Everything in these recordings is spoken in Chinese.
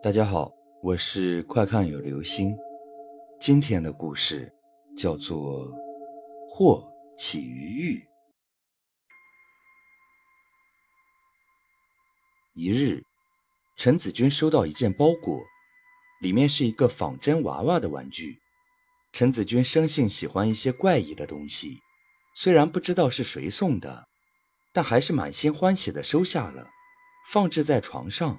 大家好，我是快看有流星。今天的故事叫做《祸起于欲》。一日，陈子君收到一件包裹，里面是一个仿真娃娃的玩具。陈子君生性喜欢一些怪异的东西，虽然不知道是谁送的，但还是满心欢喜的收下了，放置在床上。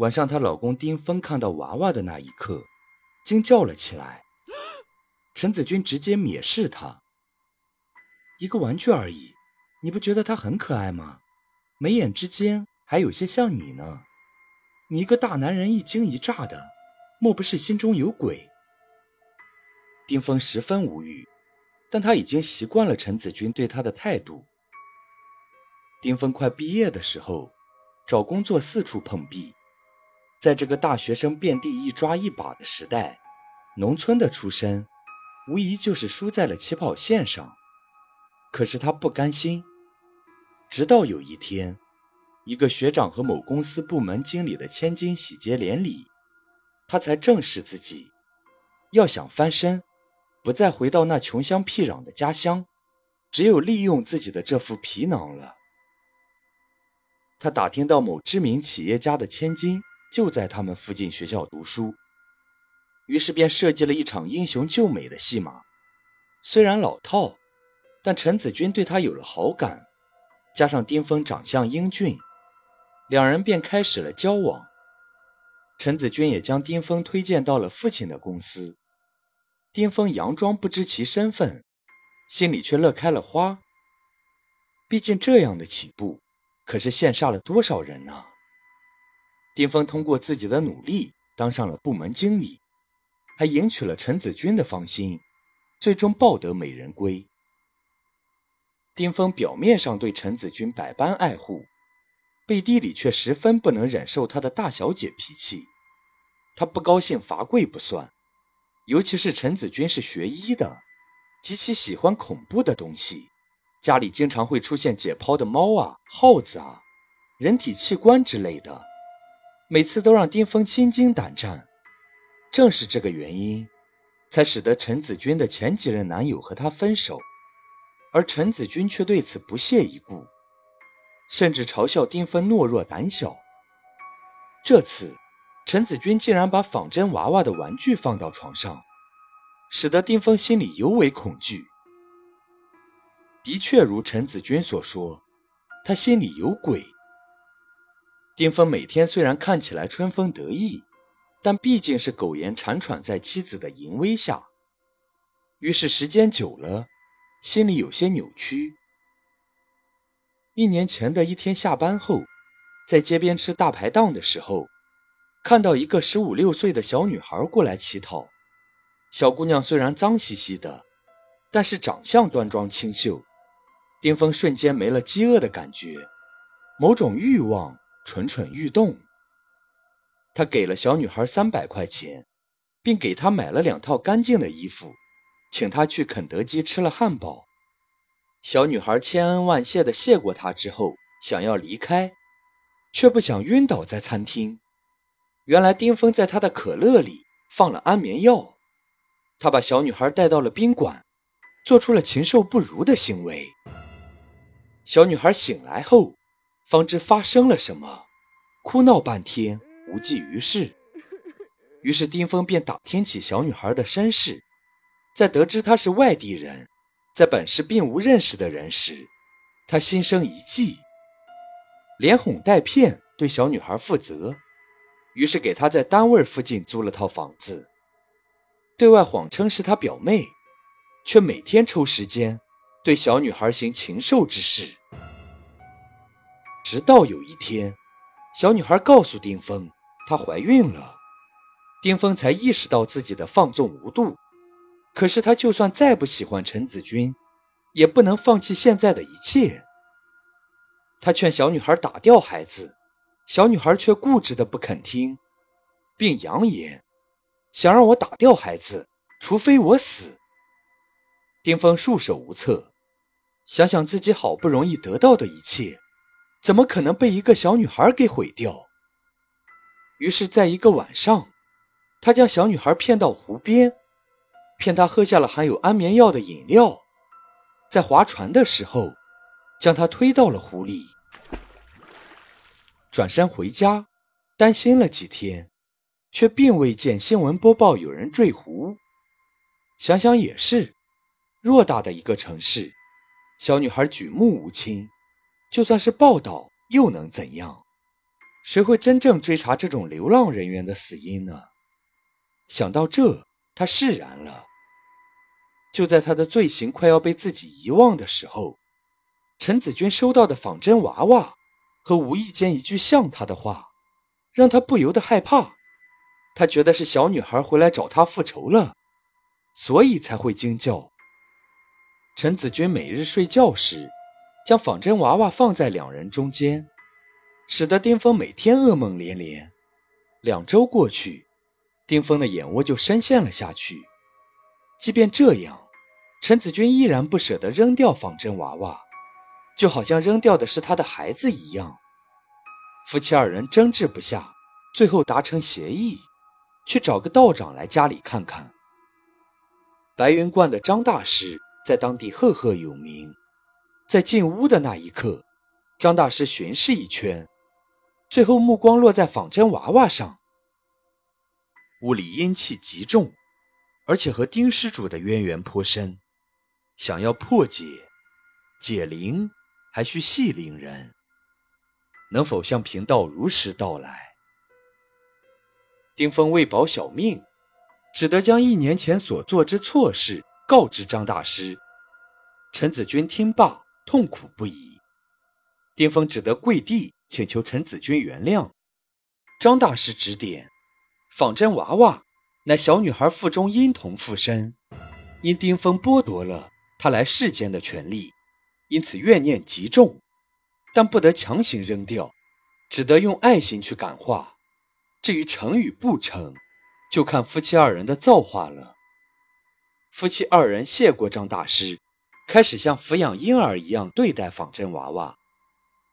晚上，她老公丁峰看到娃娃的那一刻，惊叫了起来。陈子君直接蔑视他：“一个玩具而已，你不觉得它很可爱吗？眉眼之间还有些像你呢。你一个大男人一惊一乍的，莫不是心中有鬼？”丁峰十分无语，但他已经习惯了陈子君对他的态度。丁峰快毕业的时候，找工作四处碰壁。在这个大学生遍地一抓一把的时代，农村的出身，无疑就是输在了起跑线上。可是他不甘心，直到有一天，一个学长和某公司部门经理的千金喜结连理，他才正视自己，要想翻身，不再回到那穷乡僻壤的家乡，只有利用自己的这副皮囊了。他打听到某知名企业家的千金。就在他们附近学校读书，于是便设计了一场英雄救美的戏码。虽然老套，但陈子君对他有了好感，加上丁峰长相英俊，两人便开始了交往。陈子君也将丁峰推荐到了父亲的公司。丁峰佯装不知其身份，心里却乐开了花。毕竟这样的起步，可是羡煞了多少人呢？丁峰通过自己的努力当上了部门经理，还赢取了陈子君的芳心，最终抱得美人归。丁峰表面上对陈子君百般爱护，背地里却十分不能忍受她的大小姐脾气。他不高兴罚跪不算，尤其是陈子君是学医的，极其喜欢恐怖的东西，家里经常会出现解剖的猫啊、耗子啊、人体器官之类的。每次都让丁峰心惊胆战，正是这个原因，才使得陈子君的前几任男友和她分手，而陈子君却对此不屑一顾，甚至嘲笑丁峰懦弱胆小。这次，陈子君竟然把仿真娃娃的玩具放到床上，使得丁峰心里尤为恐惧。的确如陈子君所说，他心里有鬼。丁峰每天虽然看起来春风得意，但毕竟是苟延残喘在妻子的淫威下，于是时间久了，心里有些扭曲。一年前的一天下班后，在街边吃大排档的时候，看到一个十五六岁的小女孩过来乞讨。小姑娘虽然脏兮兮的，但是长相端庄清秀。丁峰瞬间没了饥饿的感觉，某种欲望。蠢蠢欲动，他给了小女孩三百块钱，并给她买了两套干净的衣服，请她去肯德基吃了汉堡。小女孩千恩万谢的谢过他之后，想要离开，却不想晕倒在餐厅。原来丁峰在他的可乐里放了安眠药，他把小女孩带到了宾馆，做出了禽兽不如的行为。小女孩醒来后。方知发生了什么，哭闹半天无济于事。于是丁峰便打听起小女孩的身世，在得知她是外地人，在本市并无认识的人时，他心生一计，连哄带骗对小女孩负责。于是给她在单位附近租了套房子，对外谎称是他表妹，却每天抽时间对小女孩行禽兽之事。直到有一天，小女孩告诉丁峰她怀孕了，丁峰才意识到自己的放纵无度。可是他就算再不喜欢陈子君，也不能放弃现在的一切。他劝小女孩打掉孩子，小女孩却固执的不肯听，并扬言想让我打掉孩子，除非我死。丁峰束手无策，想想自己好不容易得到的一切。怎么可能被一个小女孩给毁掉？于是，在一个晚上，他将小女孩骗到湖边，骗她喝下了含有安眠药的饮料，在划船的时候，将她推到了湖里。转身回家，担心了几天，却并未见新闻播报有人坠湖。想想也是，偌大的一个城市，小女孩举目无亲，就算是报道又能怎样？谁会真正追查这种流浪人员的死因呢？想到这，他释然了。就在他的罪行快要被自己遗忘的时候，陈子君收到的仿真娃娃和无意间一句像他的话，让他不由得害怕。他觉得是小女孩回来找他复仇了，所以才会惊叫。陈子君每日睡觉时，将仿真娃娃放在两人中间。使得丁峰每天噩梦连连。两周过去，丁峰的眼窝就深陷了下去。即便这样，陈子君依然不舍得扔掉仿真娃娃，就好像扔掉的是他的孩子一样。夫妻二人争执不下，最后达成协议，去找个道长来家里看看。白云观的张大师在当地赫赫有名。在进屋的那一刻，张大师巡视一圈。最后，目光落在仿真娃娃上。屋里阴气极重，而且和丁施主的渊源颇深。想要破解、解灵，还需系铃人。能否向贫道如实道来？丁峰为保小命，只得将一年前所做之错事告知张大师。陈子君听罢，痛苦不已。丁峰只得跪地。请求陈子君原谅。张大师指点：仿真娃娃乃小女孩腹中婴童附身，因丁峰剥夺了她来世间的权利，因此怨念极重，但不得强行扔掉，只得用爱心去感化。至于成与不成，就看夫妻二人的造化了。夫妻二人谢过张大师，开始像抚养婴儿一样对待仿真娃娃。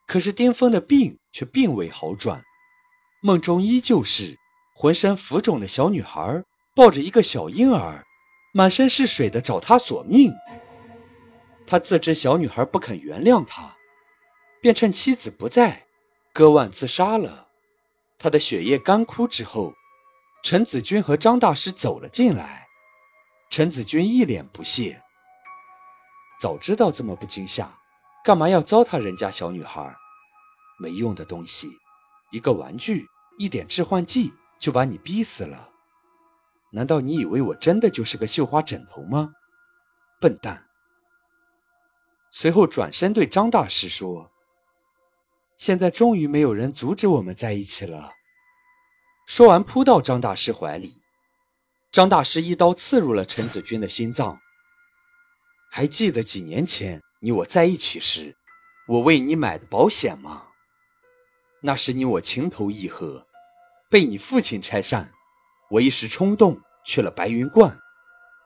可是丁峰的病却并未好转，梦中依旧是浑身浮肿的小女孩抱着一个小婴儿，满身是水的找他索命。他自知小女孩不肯原谅他，便趁妻子不在，割腕自杀了。他的血液干枯之后，陈子君和张大师走了进来。陈子君一脸不屑，早知道这么不惊吓。干嘛要糟蹋人家小女孩？没用的东西，一个玩具，一点致幻剂就把你逼死了。难道你以为我真的就是个绣花枕头吗？笨蛋！随后转身对张大师说：“现在终于没有人阻止我们在一起了。”说完，扑到张大师怀里。张大师一刀刺入了陈子君的心脏。还记得几年前？你我在一起时，我为你买的保险吗？那时你我情投意合，被你父亲拆散，我一时冲动去了白云观，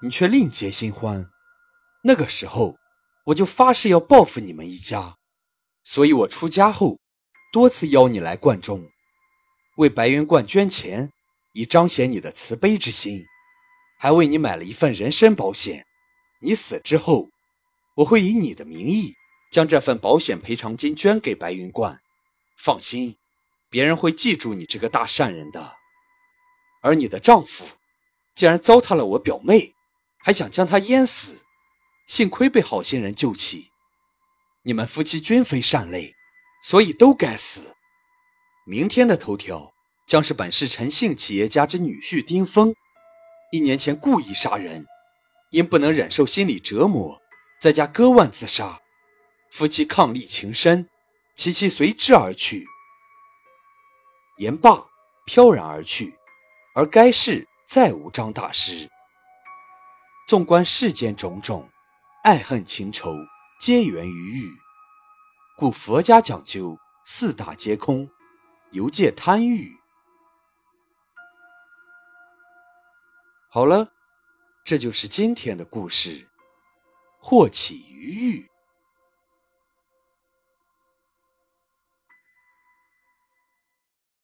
你却另结新欢。那个时候，我就发誓要报复你们一家，所以我出家后多次邀你来观中，为白云观捐钱，以彰显你的慈悲之心，还为你买了一份人身保险。你死之后。我会以你的名义将这份保险赔偿金捐给白云观，放心，别人会记住你这个大善人的。而你的丈夫竟然糟蹋了我表妹，还想将她淹死，幸亏被好心人救起。你们夫妻均非善类，所以都该死。明天的头条将是本市陈姓企业家之女婿丁峰，一年前故意杀人，因不能忍受心理折磨。在家割腕自杀，夫妻伉俪情深，其妻随之而去。言罢，飘然而去，而该世再无张大师。纵观世间种种，爱恨情仇皆源于欲，故佛家讲究四大皆空，犹戒贪欲。好了，这就是今天的故事。祸起于欲。